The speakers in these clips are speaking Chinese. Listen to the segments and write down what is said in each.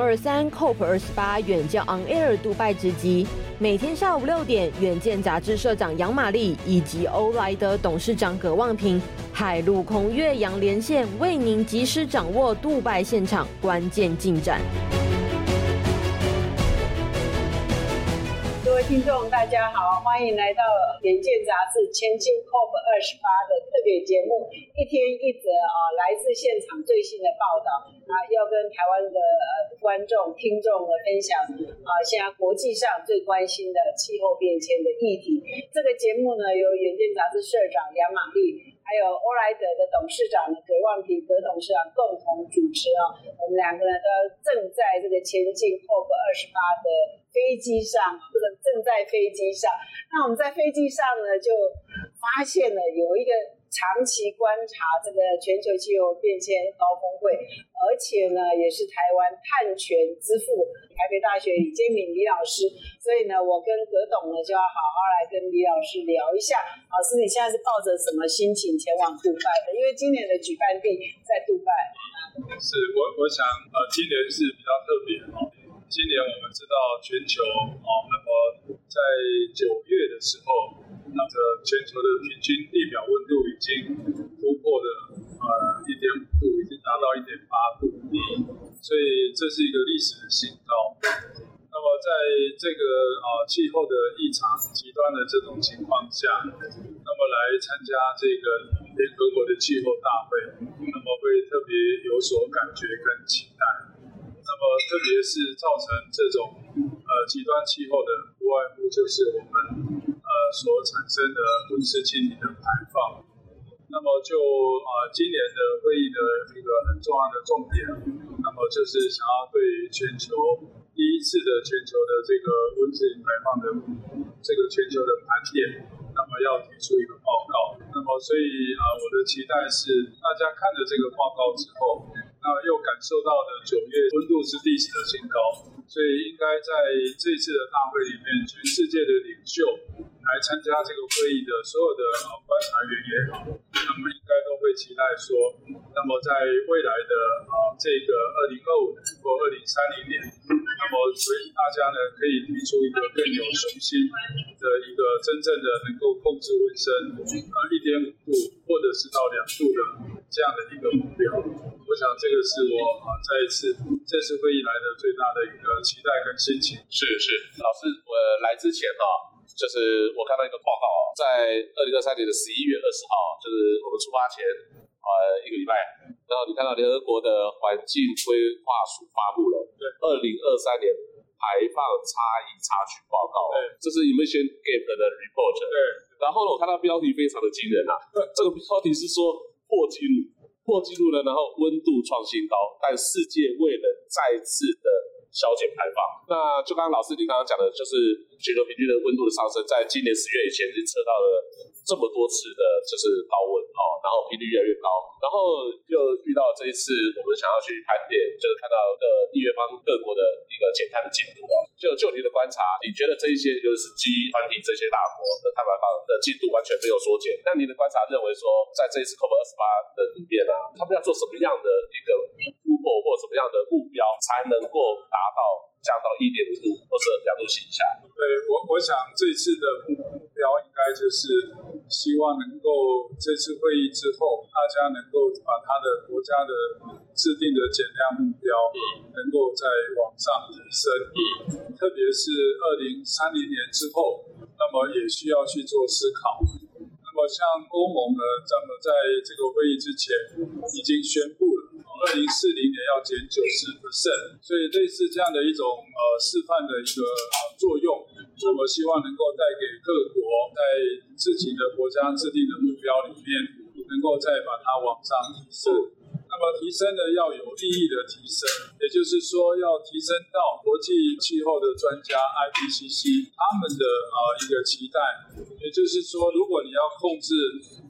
二三 COP 二十八远见 On Air 杜拜直击，每天下午六点，远见杂志社长杨玛丽以及欧莱德董事长葛望平，海陆空越洋连线，为您及时掌握杜拜现场关键进展。听众，大家好，欢迎来到《远见杂志》前进 COP 二十八的特别节目，一天一则啊，来自现场最新的报道啊，要跟台湾的呃观众、听众的分享啊，现在国际上最关心的气候变迁的议题。这个节目呢，由《远见杂志》社长杨玛丽，还有欧莱德的董事长葛望平葛董事长共同主持啊，我们两个人都正在这个前进 COP 二十八的。飞机上或者正在飞机上，那我们在飞机上呢，就发现了有一个长期观察这个全球气候变迁高峰会，而且呢，也是台湾碳权之父台北大学李建敏李老师，所以呢，我跟葛董呢就要好好来跟李老师聊一下。老师，你现在是抱着什么心情前往杜拜的？因为今年的举办地在杜拜。是我，我想呃，今年是比较特别哦。今年我们知道全球哦，那么在九月的时候，那个全球的平均地表温度已经突破了呃一点五度，已经达到一点八度，所以这是一个历史的新高。那么在这个啊气候的异常极端的这种情况下，那么来参加这个联合国的气候大会，那么会特别有所感觉跟期待。呃，特别是造成这种呃极端气候的，不外乎就是我们呃所产生的温室气体的排放。那么就、呃，今年的会议的一个很重要的重点，那么就是想要对全球第一次的全球的这个温室排放的这个全球的盘点，那么要提出一个报告。那么所以啊、呃，我的期待是大家看了这个报告之后。那又感受到的九月温度是历史的新高，所以应该在这一次的大会里面，全世界的领袖来参加这个会议的所有的观察员也好，那么应该都会期待说，那么在未来的啊这个二零二五年或二零三零年，那么所以大家呢可以提出一个更有雄心的一个真正的能够控制温升呃一点五度或者是到两度的这样的一个目标。我想这个是我啊，再一次这次会议来的最大的一个期待跟心情。是是，老师，我来之前哈，就是我看到一个报告啊，在二零二三年的十一月二十号，就是我们出发前呃一个礼拜，然后你看到联合国的环境规划署发布了对二零二三年排放差异差距报告，对，这是 Emission Gap 的 report，对，然后呢，我看到标题非常的惊人啊，对，这个标题是说破纪录。破纪录了，然后温度创新高，但世界未能再次的削减排放。那就刚刚老师您刚刚讲的，就是全球平均的温度的上升，在今年十月以前已经测到了这么多次的，就是高温哦，然后频率越来越高，然后又遇到这一次，我们想要去盘点，就是看到的缔约方各国的一个减碳的进度。就就您的观察，你觉得这一些就是 G 团体这些大国的碳排放的进度完全没有缩减？那您的观察认为说，在这一次 COP 二十八的里面啊，他们要做什么样的一个突破或什么样的目标，才能够达到降到一点五度或者两度以下？对我，我想这次的目标应该就是希望能够这次会议之后，大家能够把他的国家的制定的减量目标能够再往上提升，特别是二零三零年之后，那么也需要去做思考。那么像欧盟呢，咱们在这个会议之前已经宣布了。二零四零年要减九十 percent，所以类似这样的一种呃示范的一个作用，我们希望能够带给各国在自己的国家制定的目标里面，能够再把它往上提升。那么提升呢，要有意义的提升，也就是说要提升到国际气候的专家 IPCC 他们的呃一个期待，也就是说，如果你要控制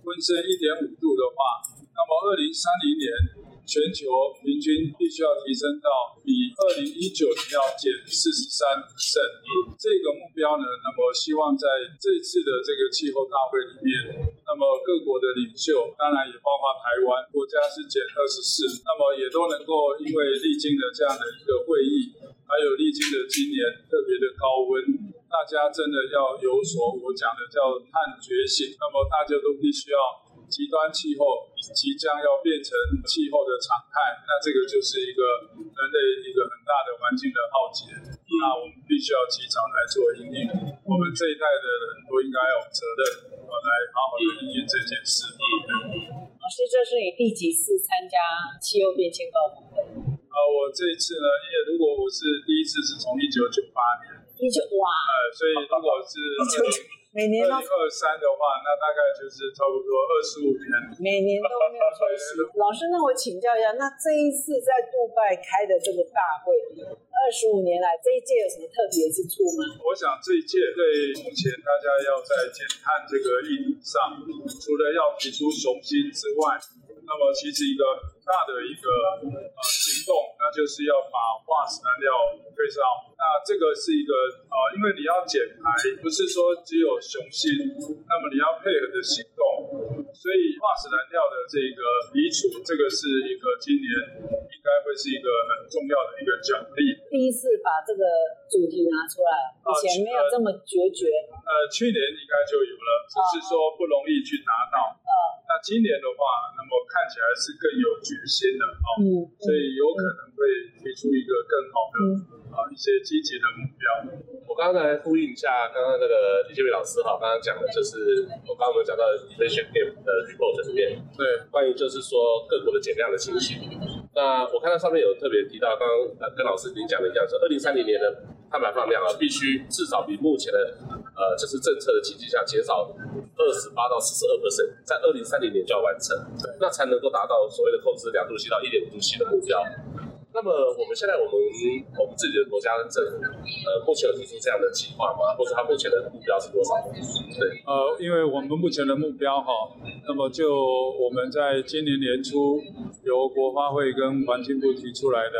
温升一点五度的话，那么二零三零年。全球平均必须要提升到比二零一九年要减四十三%，这个目标呢，那么希望在这次的这个气候大会里面，那么各国的领袖，当然也包括台湾国家是减二十四，那么也都能够因为历经了这样的一个会议，还有历经了今年特别的高温，大家真的要有所我讲的叫碳觉醒，那么大家都必须要。极端气候即将要变成气候的常态，那这个就是一个人类一个很大的环境的浩劫，那我们必须要及早来做应应。我们这一代的人都应该有责任，来好好的应应这件事。老师，这是你第几次参加气候变迁高峰会？啊，我这一次呢，因为如果我是第一次是从一九九八年，一九哇，呃，所以如果是每年都二零二三的话，那大概就是差不多二十五年。每年都没有休息。老师，那我请教一下，那这一次在杜拜开的这个大会，二十五年来这一届有什么特别之处吗？我想这一届对目前大家要在减碳这个议题上，除了要提出雄心之外，那么其实一个很大的一个呃行动，那就是要把化石燃料退烧。那这个是一个呃，因为你要减排，不是说只有雄心，那么你要配合的行动。所以化石燃料的这个移除，这个是一个今年应该会是一个很重要的一个奖励。第一次把这个主题拿出来，以前没有这么决绝。呃，去年应该就有了，只是说不容易去拿到。呃，那今年的话，那么看起来是更有决心的哦，嗯，所以有可能会提出一个更好的啊一些积极的目标。我刚才呼应一下刚刚那个李建伟老师哈，刚刚讲的就是我刚刚我们讲到 Inflation Gap 的 report 这边，对，关于就是说各国的减量的情形。那我看到上面有特别提到，刚刚跟老师您讲的一样，说二零三零年的碳排放量啊，必须至少比目前的呃就是政策的情形下减少二十八到四十二 percent，在二零三零年就要完成，对，那才能够达到所谓的控制两度 C 到一点五度 C 的目标。那么我们现在我们我们自己的国家的政府，呃，目前有提出这样的计划吗？或者它目前的目标是多少？对，呃，因为我们目前的目标哈，那么就我们在今年年初由国发会跟环境部提出来的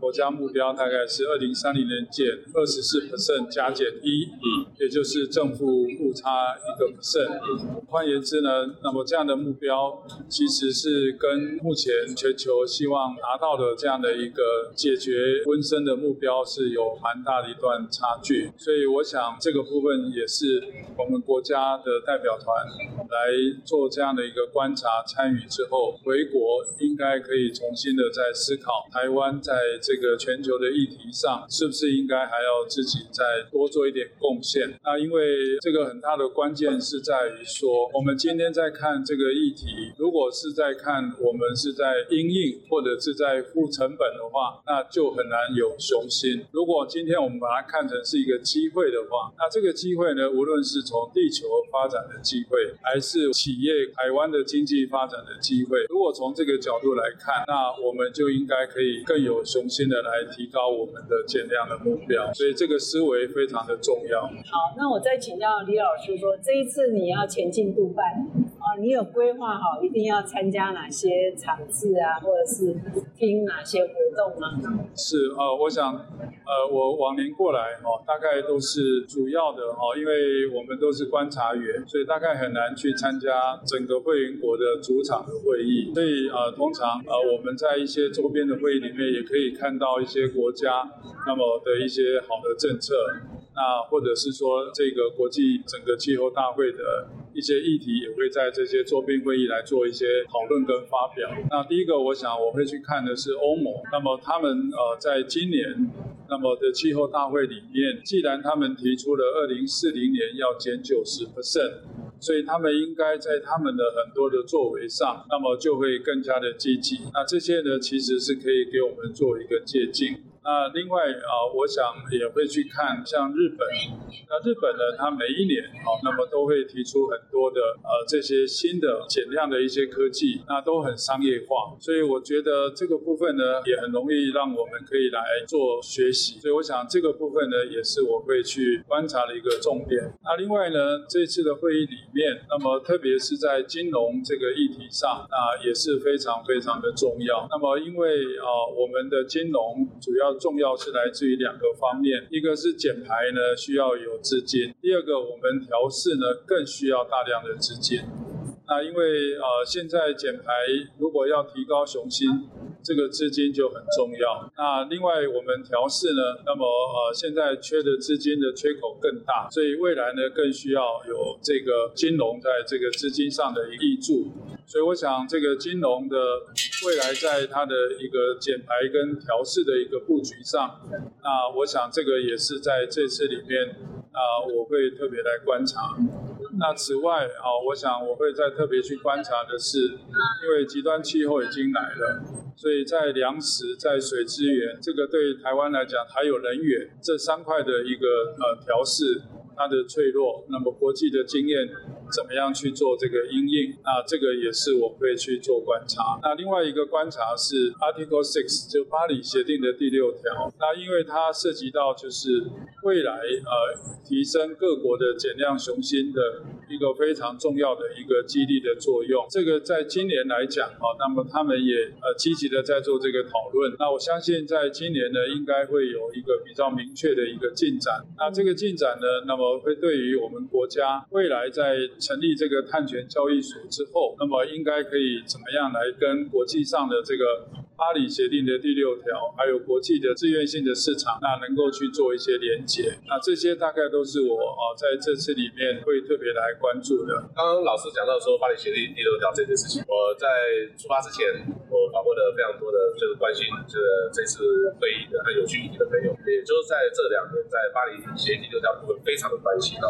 国家目标，大概是二零三零年减二十四 percent 加减一，嗯，也就是正负误差一个 percent。换言之呢，那么这样的目标其实是跟目前全球希望达到的这样的一一个解决温升的目标是有蛮大的一段差距，所以我想这个部分也是我们国家的代表团来做这样的一个观察参与之后，回国应该可以重新的再思考台湾在这个全球的议题上是不是应该还要自己再多做一点贡献。那因为这个很大的关键是在于说，我们今天在看这个议题，如果是在看我们是在因应或者是在付成本。的话，那就很难有雄心。如果今天我们把它看成是一个机会的话，那这个机会呢，无论是从地球发展的机会，还是企业台湾的经济发展的机会，如果从这个角度来看，那我们就应该可以更有雄心的来提高我们的减量的目标。所以这个思维非常的重要。好，那我再请教李老师说，这一次你要前进杜拜啊，你有规划好一定要参加哪些场次啊，或者是听哪些活动吗？是呃，我想呃，我往年过来哦，大概都是主要的哦，因为我们都是观察员，所以大概很难去参加整个会员国的主场的会议。所以呃，通常呃，我们在一些周边的会议里面也可以看到一些国家那么的一些好的政策，那或者是说这个国际整个气候大会的一些议题，也会在这些周边会议来做一些讨论跟发表。那第一个，我想我会去看的是欧盟。那么他们呃，在今年那么的气候大会里面，既然他们提出了二零四零年要减九十 percent，所以他们应该在他们的很多的作为上，那么就会更加的积极。那这些呢，其实是可以给我们做一个借鉴。那另外啊，我想也会去看像日本。那日本呢，它每一年啊，那么都会提出很多的呃这些新的减量的一些科技，那都很商业化。所以我觉得这个部分呢，也很容易让我们可以来做学习。所以我想这个部分呢，也是我会去观察的一个重点。那另外呢，这次的会议里面，那么特别是在金融这个议题上，那也是非常非常的重要。那么因为啊，我们的金融主要重要是来自于两个方面，一个是减排呢需要有资金，第二个我们调试呢更需要大量的资金。那因为呃现在减排如果要提高雄心，这个资金就很重要。那另外我们调试呢，那么呃现在缺的资金的缺口更大，所以未来呢更需要有这个金融在这个资金上的益助。所以我想这个金融的未来在它的一个减排跟调试的一个布局上，那我想这个也是在这次里面啊我会特别来观察。那此外啊，我想我会再特别去观察的是，因为极端气候已经来了，所以在粮食、在水资源，这个对台湾来讲，还有能源这三块的一个呃调适。它的脆弱，那么国际的经验怎么样去做这个阴影？那这个也是我会去做观察。那另外一个观察是 Article Six，就巴黎协定的第六条。那因为它涉及到就是未来呃提升各国的减量雄心的一个非常重要的一个激励的作用。这个在今年来讲啊，那么他们也呃积极的在做这个讨论。那我相信在今年呢，应该会有一个比较明确的一个进展。那这个进展呢，那么会对于我们国家未来在成立这个碳权交易所之后，那么应该可以怎么样来跟国际上的这个。巴黎协定的第六条，还有国际的自愿性的市场，那能够去做一些连接，那这些大概都是我啊在这次里面会特别来关注的。刚刚老师讲到说巴黎协定第六条这件事情，我在出发之前，我访问了非常多的就是关心这个这次会议的很有趣议题的朋友，也就是在这两年在巴黎协定第六条部分非常的关心啊。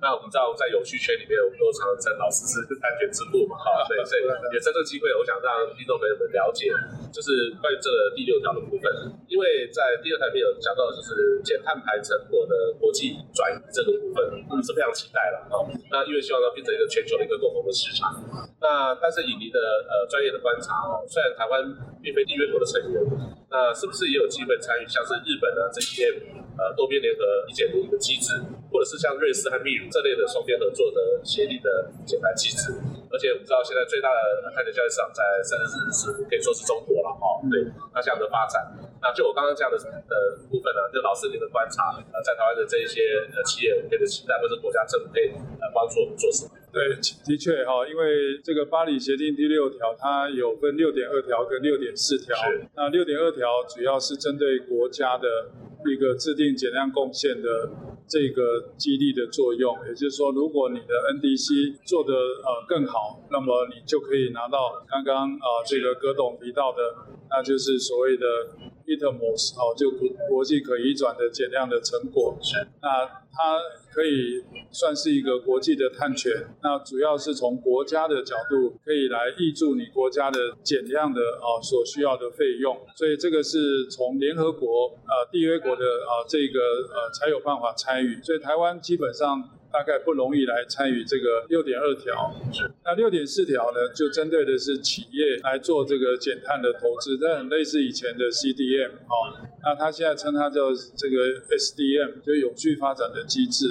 那我们知道在有趣圈里面，我们都常常称老师是安全之父嘛，啊，对，所以也趁这个机会，我想让听众朋友们了解，就是。是关于这个第六条的部分，因为在第二台没有讲到，就是减碳排成果的国际转移这个部分，我们是非常期待了哦。那因为希望它变成一个全球的一个共同的市场。那但是以您的呃专业的观察哦，虽然台湾并非缔约国的成员，那是不是也有机会参与像是日本的这些呃多边联合意见的一个机制，或者是像瑞士和秘鲁这类的双边合作的协议的减排机制？而且我们知道现在最大的碳权交易市场在甚至是可以说是中国了。哦，对，那这样的发展，那就我刚刚这样的呃部分呢，就老师您的观察，呃，在台湾的这一些呃企业，给的期待，或者国家政府可以呃帮助我们做什么？对，的确哈，因为这个巴黎协定第六条，它有分六点二条跟六点四条，是那六点二条主要是针对国家的一个制定减量贡献的。这个激励的作用，也就是说，如果你的 NDC 做得呃更好，那么你就可以拿到刚刚啊、呃、这个葛董提到的，那就是所谓的 ITMOS 哦，就国国际可移转的减量的成果。是，那它可以算是一个国际的碳权，那主要是从国家的角度可以来挹注你国家的减量的啊、所需要的费用，所以这个是从联合国呃缔约国的啊、呃、这个呃才有办法参与，所以台湾基本上。大概不容易来参与这个六点二条，那六点四条呢，就针对的是企业来做这个减碳的投资，这很类似以前的 CDM 哦，那他现在称它叫这个 SDM，就永续发展的机制。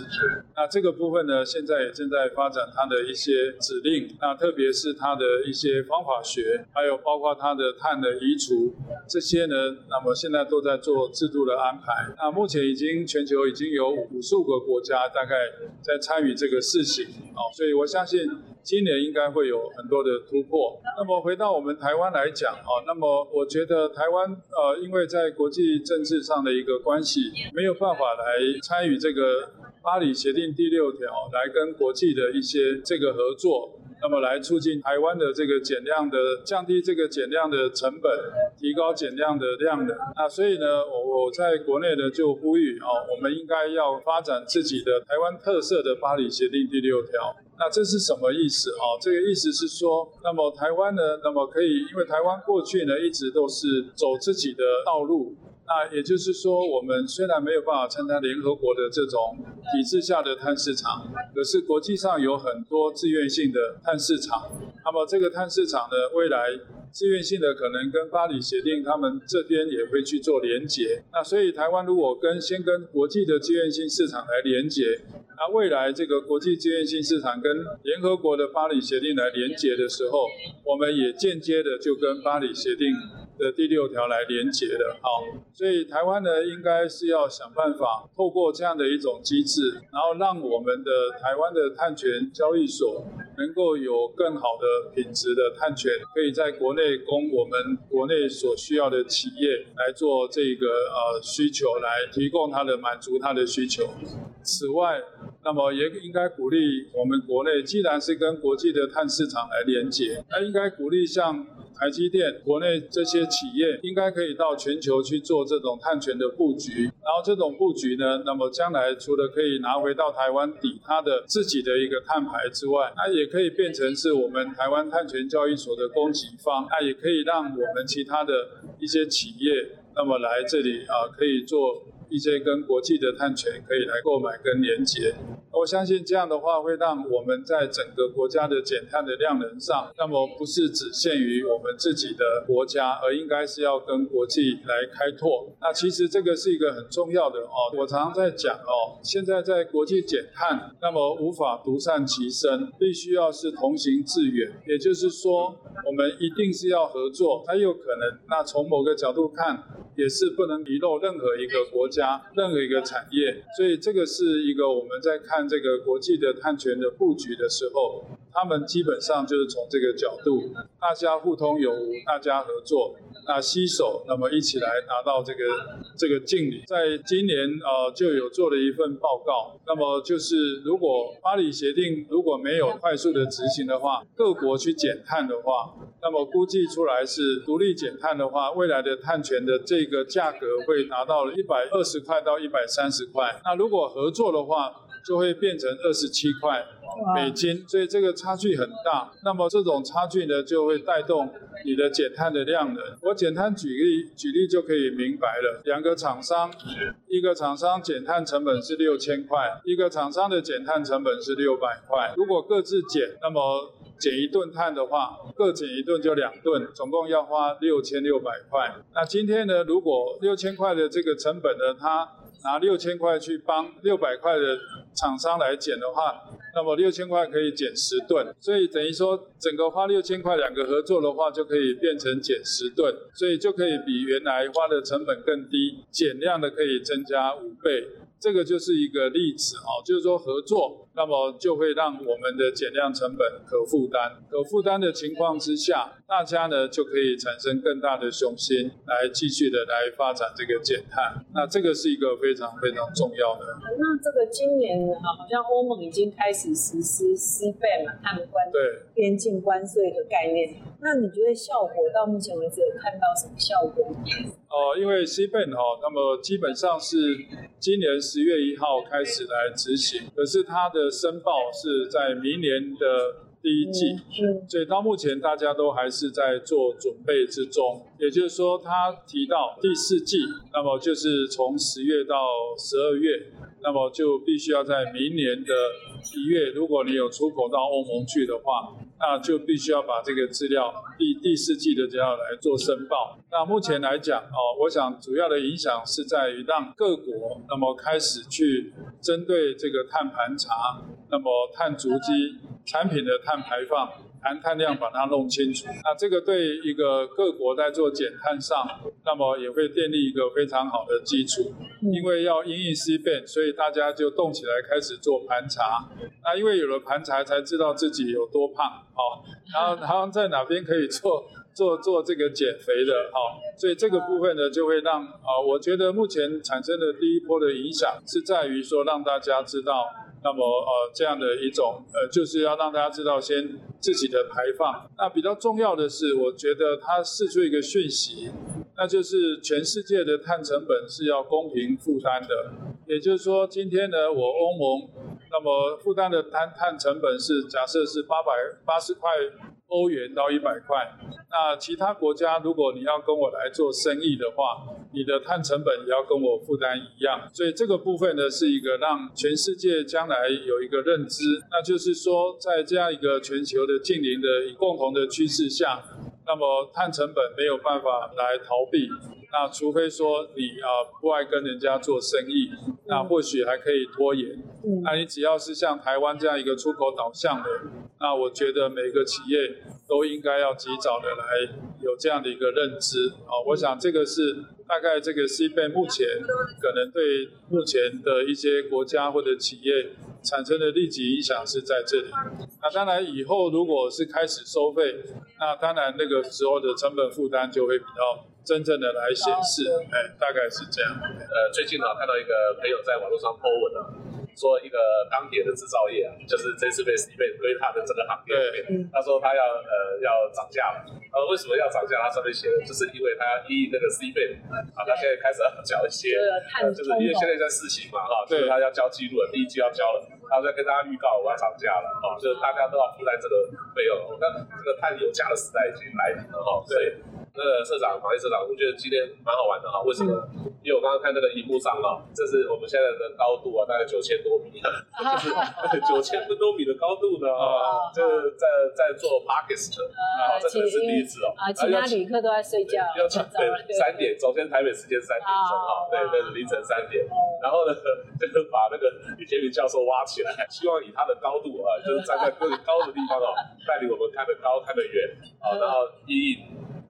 那这个部分呢，现在也正在发展它的一些指令，那特别是它的一些方法学，还有包括它的碳的移除这些呢，那么现在都在做制度的安排。那目前已经全球已经有五十五个国家，大概在参与这个事情，哦，所以我相信今年应该会有很多的突破。那么回到我们台湾来讲，啊，那么我觉得台湾，呃，因为在国际政治上的一个关系，没有办法来参与这个巴黎协定第六条，来跟国际的一些这个合作。那么来促进台湾的这个减量的，降低这个减量的成本，提高减量的量能。那所以呢，我我在国内呢就呼吁啊，我们应该要发展自己的台湾特色的巴黎协定第六条。那这是什么意思啊？这个意思是说，那么台湾呢，那么可以，因为台湾过去呢一直都是走自己的道路。那也就是说，我们虽然没有办法参加联合国的这种体制下的碳市场，可是国际上有很多自愿性的碳市场。那么这个碳市场呢，未来自愿性的可能跟巴黎协定他们这边也会去做连结。那所以台湾如果跟先跟国际的自愿性市场来连结，那未来这个国际自愿性市场跟联合国的巴黎协定来连结的时候，我们也间接的就跟巴黎协定。的第六条来连接的。好，所以台湾呢，应该是要想办法透过这样的一种机制，然后让我们的台湾的碳权交易所能够有更好的品质的碳权，可以在国内供我们国内所需要的企业来做这个呃需求，来提供它的满足它的需求。此外，那么也应该鼓励我们国内，既然是跟国际的碳市场来连接，那应该鼓励像台积电国内这些企业，应该可以到全球去做这种碳权的布局。然后这种布局呢，那么将来除了可以拿回到台湾抵它的自己的一个碳排之外，那也可以变成是我们台湾碳权交易所的供给方，那也可以让我们其他的一些企业，那么来这里啊，可以做。一些跟国际的碳权可以来购买跟连接，我相信这样的话会让我们在整个国家的减碳的量能上，那么不是只限于我们自己的国家，而应该是要跟国际来开拓。那其实这个是一个很重要的哦，我常常在讲哦，现在在国际减碳，那么无法独善其身，必须要是同行致远，也就是说，我们一定是要合作，才有可能。那从某个角度看，也是不能遗漏任何一个国家、任何一个产业，所以这个是一个我们在看这个国际的碳权的布局的时候，他们基本上就是从这个角度，大家互通有无，大家合作。那携手，那么一起来达到这个这个净零。在今年呃就有做了一份报告，那么就是如果巴黎协定如果没有快速的执行的话，各国去减碳的话，那么估计出来是独立减碳的话，未来的碳权的这个价格会达到了一百二十块到一百三十块。那如果合作的话，就会变成二十七块美金，所以这个差距很大。那么这种差距呢，就会带动。你的减碳的量能，我简单举例举例就可以明白了。两个厂商，一个厂商减碳成本是六千块，一个厂商的减碳成本是六百块。如果各自减，那么减一吨碳的话，各减一吨就两吨，总共要花六千六百块。那今天呢，如果六千块的这个成本呢，他拿六千块去帮六百块的厂商来减的话，那么六千块可以减十吨，所以等于说整个花六千块，两个合作的话就可以变成减十吨，所以就可以比原来花的成本更低，减量的可以增加五倍。这个就是一个例子哦，就是说合作，那么就会让我们的减量成本可负担，可负担的情况之下，大家呢就可以产生更大的雄心，来继续的来发展这个减碳。那这个是一个非常非常重要的。那这个今年啊，好像欧盟已经开始实施 CBAM 嘛，他们关对边境关税的概念。那你觉得效果到目前为止有看到什么效果？哦，因为 CBAM 哈，那么基本上是今年十月一号开始来执行，可是它的申报是在明年的第一季，所以到目前大家都还是在做准备之中。也就是说，他提到第四季，那么就是从十月到十二月，那么就必须要在明年的一月，如果你有出口到欧盟去的话。那就必须要把这个资料第第四季的资料来做申报。那目前来讲，哦，我想主要的影响是在于让各国那么开始去针对这个碳盘查，那么碳足迹产品的碳排放。含碳量把它弄清楚，那这个对一个各国在做减碳上，那么也会建立一个非常好的基础。因为要因应 CBAM，所以大家就动起来开始做盘查。那因为有了盘查，才知道自己有多胖，哦，然后然后在哪边可以做 做做这个减肥的，哦，所以这个部分呢，就会让啊，我觉得目前产生的第一波的影响是在于说让大家知道。那么呃，这样的一种呃，就是要让大家知道先自己的排放。那比较重要的是，我觉得它释出一个讯息，那就是全世界的碳成本是要公平负担的。也就是说，今天呢，我欧盟那么负担的碳碳成本是假设是八百八十块欧元到一百块。那其他国家，如果你要跟我来做生意的话，你的碳成本也要跟我负担一样，所以这个部分呢，是一个让全世界将来有一个认知，那就是说，在这样一个全球的近邻的共同的趋势下，那么碳成本没有办法来逃避。那除非说你啊不爱跟人家做生意，那或许还可以拖延。那你只要是像台湾这样一个出口导向的，那我觉得每个企业都应该要及早的来有这样的一个认知。啊，我想这个是大概这个 CBAM 目前可能对目前的一些国家或者企业产生的立即影响是在这里。那当然以后如果是开始收费，那当然那个时候的成本负担就会比较。真正的来显示，哎，大概是这样。呃，最近呢，看到一个朋友在网络上 po 文了，说一个钢铁的制造业啊，就是这次被被归他的这个行业里面，他说他要呃要涨价了。呃，为什么要涨价？他上面写的就是因为他要依那个 CBAM 啊，他现在开始要交一些，呃就是因为现在在试行嘛，哈，就是他要交记录了，第一季要交了，他在跟大家预告我要涨价了，哦，就是大家都要负担这个费用。那这个碳有价的时代已经来临了，哈，对。那个社长，马丽社长，我觉得今天蛮好玩的哈。为什么？因为我刚刚看那个荧幕上哈，这是我们现在的高度啊，大概九千多米，就是九千多米的高度呢啊，就是在在做 Podcast 啊，这可能是第一次哦。啊，其他旅客都在睡觉。要对三点，首先台北时间三点钟哈，对对，凌晨三点。然后呢，就是把那个李杰明教授挖起来，希望以他的高度啊，就是站在更高的地方哦，带领我们看得高、看得远啊，然后一一。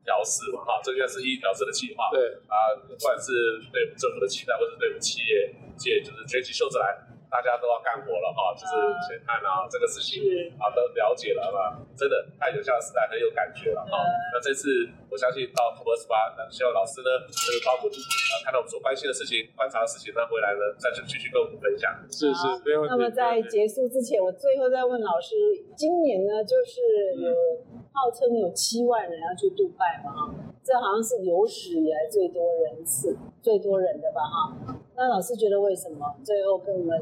调试嘛，哈，这个是一调试的计划。对啊，不管是对政府的期待，或者对我们企业界，就是卷起袖子来，大家都要干活了，哈，就是先看啊，这个事情啊都了解了嘛，真的太有效的时代很有感觉了，哈。那这次我相信到 COP28，希望老师呢，就是包括啊，看到我们所关心的事情、观察的事情，那回来呢，再去继续跟我们分享。是是，没问题。那么在结束之前，我最后再问老师，今年呢，就是有。号称有七万人要去杜拜嘛，哈，这好像是有史以来最多人次、最多人的吧，哈。那老师觉得为什么？最后跟我们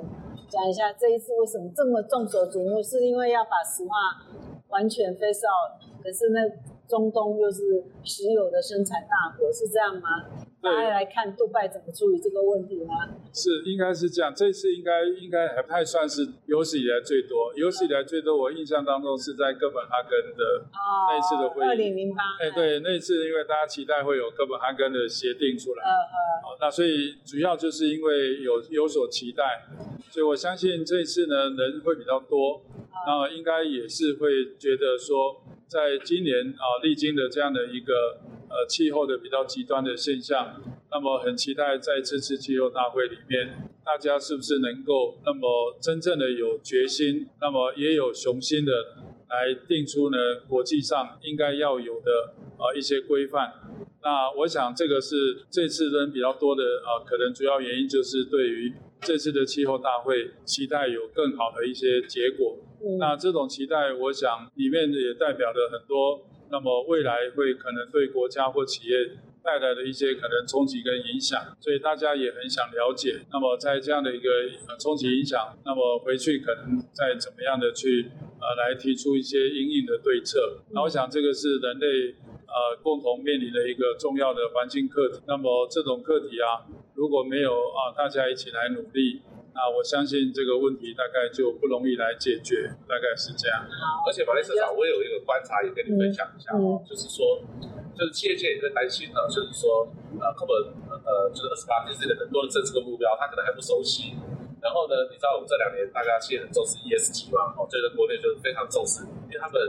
讲一下这一次为什么这么众所瞩目？是因为要把石化完全 f a c e out，可是那中东又是石油的生产大国，是这样吗？大家来看杜拜怎么处理这个问题吗？是，应该是这样。这次应该应该还不太算是有史以来最多，有史以来最多。我印象当中是在哥本哈根的那一次的会议。二零零八。哎，对，那一次因为大家期待会有哥本哈根的协定出来。嗯嗯。好，那所以主要就是因为有有所期待，所以我相信这一次呢人会比较多，那应该也是会觉得说，在今年啊历经的这样的一个。呃，气候的比较极端的现象，那么很期待在这次气候大会里面，大家是不是能够那么真正的有决心，那么也有雄心的来定出呢国际上应该要有的啊、呃、一些规范。那我想这个是这次人比较多的啊、呃，可能主要原因就是对于这次的气候大会期待有更好的一些结果。嗯、那这种期待，我想里面也代表了很多。那么未来会可能对国家或企业带来的一些可能冲击跟影响，所以大家也很想了解。那么在这样的一个冲击影响，那么回去可能再怎么样的去呃来提出一些因应的对策。那我想这个是人类呃共同面临的一个重要的环境课题。那么这种课题啊，如果没有啊大家一起来努力。那我相信这个问题大概就不容易来解决，大概是这样。而且马丽社长，我也有一个观察，也跟你分享一下哦，就是说，就是企业界也会担心呢，就是说，呃，可能呃，就是二十八 K 的很多的政策跟目标，他可能还不熟悉。然后呢，你知道我们这两年大家其实很重视 ESG 嘛，哦，这个国内就是非常重视，因为他们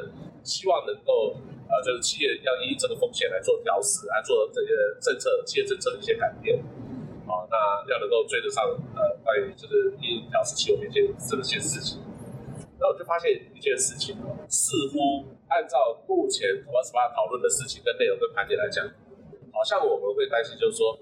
希望能够呃，就是企业要以这个风险来做调试，来做这些政策、企业政策的一些改变。好，那要能够追得上，呃，就是一调适气候变迁这些事情，然后就发现一件事情，似乎按照目前我们讨论的事情跟内容跟盘点来讲，好像我们会担心，就是说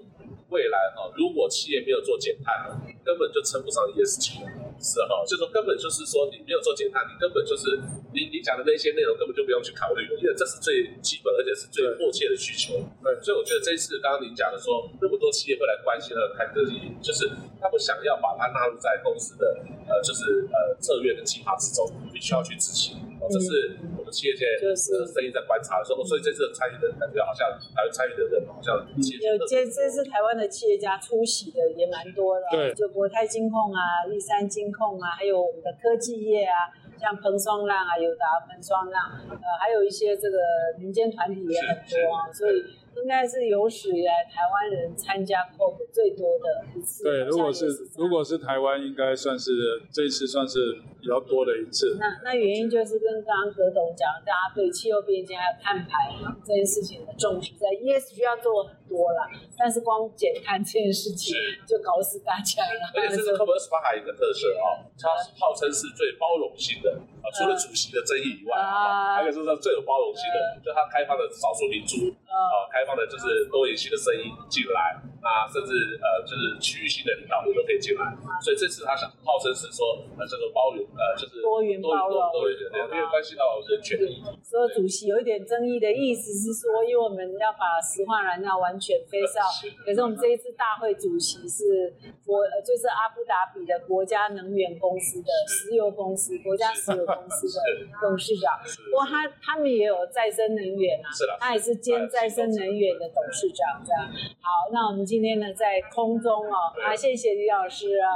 未来哈，如果企业没有做减碳，根本就称不上 ESG。是哈，就是说根本就是说你没有做减碳，你根本就是你你讲的那些内容根本就不用去考虑了，因为这是最基本而且是最迫切的需求。对，所以我觉得这一次刚刚您讲的说那么多企业会来关心和看这里，就是他们想要把它纳入在公司的呃就是呃策略的计划之中，必须要去执行。哦，这是企业界就是生意在观察的时候，所以这次参与的感觉好像还有参与的人好像有这这次台湾的企业家出席的也蛮多的，对，就国泰金控啊、立山金控啊，还有我们的科技业啊，像彭双浪啊、友达彭双浪，呃，还有一些这个民间团体也很多啊，所以应该是有史以来台湾人参加 COP 最多的一次。对，如果是，如果是台湾，应该算是这一次算是比较多的一次。那那原因就是跟刚刚葛董讲，大家对气候变迁还有碳排这件事情的重视，在 ESG 要做很多了，但是光减碳这件事情就搞死大家了。而且这个 COP 二十八还有一个特色哦，它号称是最包容性的，啊，除了主席的争议以外啊，还有就是最有包容性的，就他开放的少数民族啊，开放的就是多元性的声音进来。啊，甚至呃，就是区域性的领导人都可以进来，所以这次他想号称是说呃，叫做包容，呃，就是多元包容，多元多元，没有关系到人权。所以主席有一点争议的意思是说，因为我们要把石化燃料完全 phase out，可是我们这一次大会主席是国，呃，就是阿布达比的国家能源公司的石油公司，国家石油公司的董事长。不过他他们也有再生能源啊，是的，他也是兼再生能源的董事长，这样。好，那我们。今天呢，在空中哦，啊，谢谢李老师啊，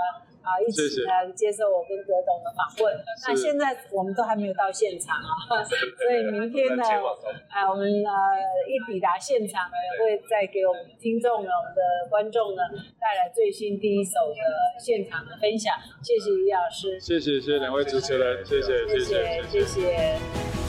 啊，一起来接受我跟葛董的访问。那现在我们都还没有到现场啊，所以明天呢，啊，我们呃一抵达现场呢，会再给我们听众呢，我们的观众呢带来最新第一手的现场的分享。谢谢李老师，谢谢谢谢两位主持人，谢谢谢谢。谢谢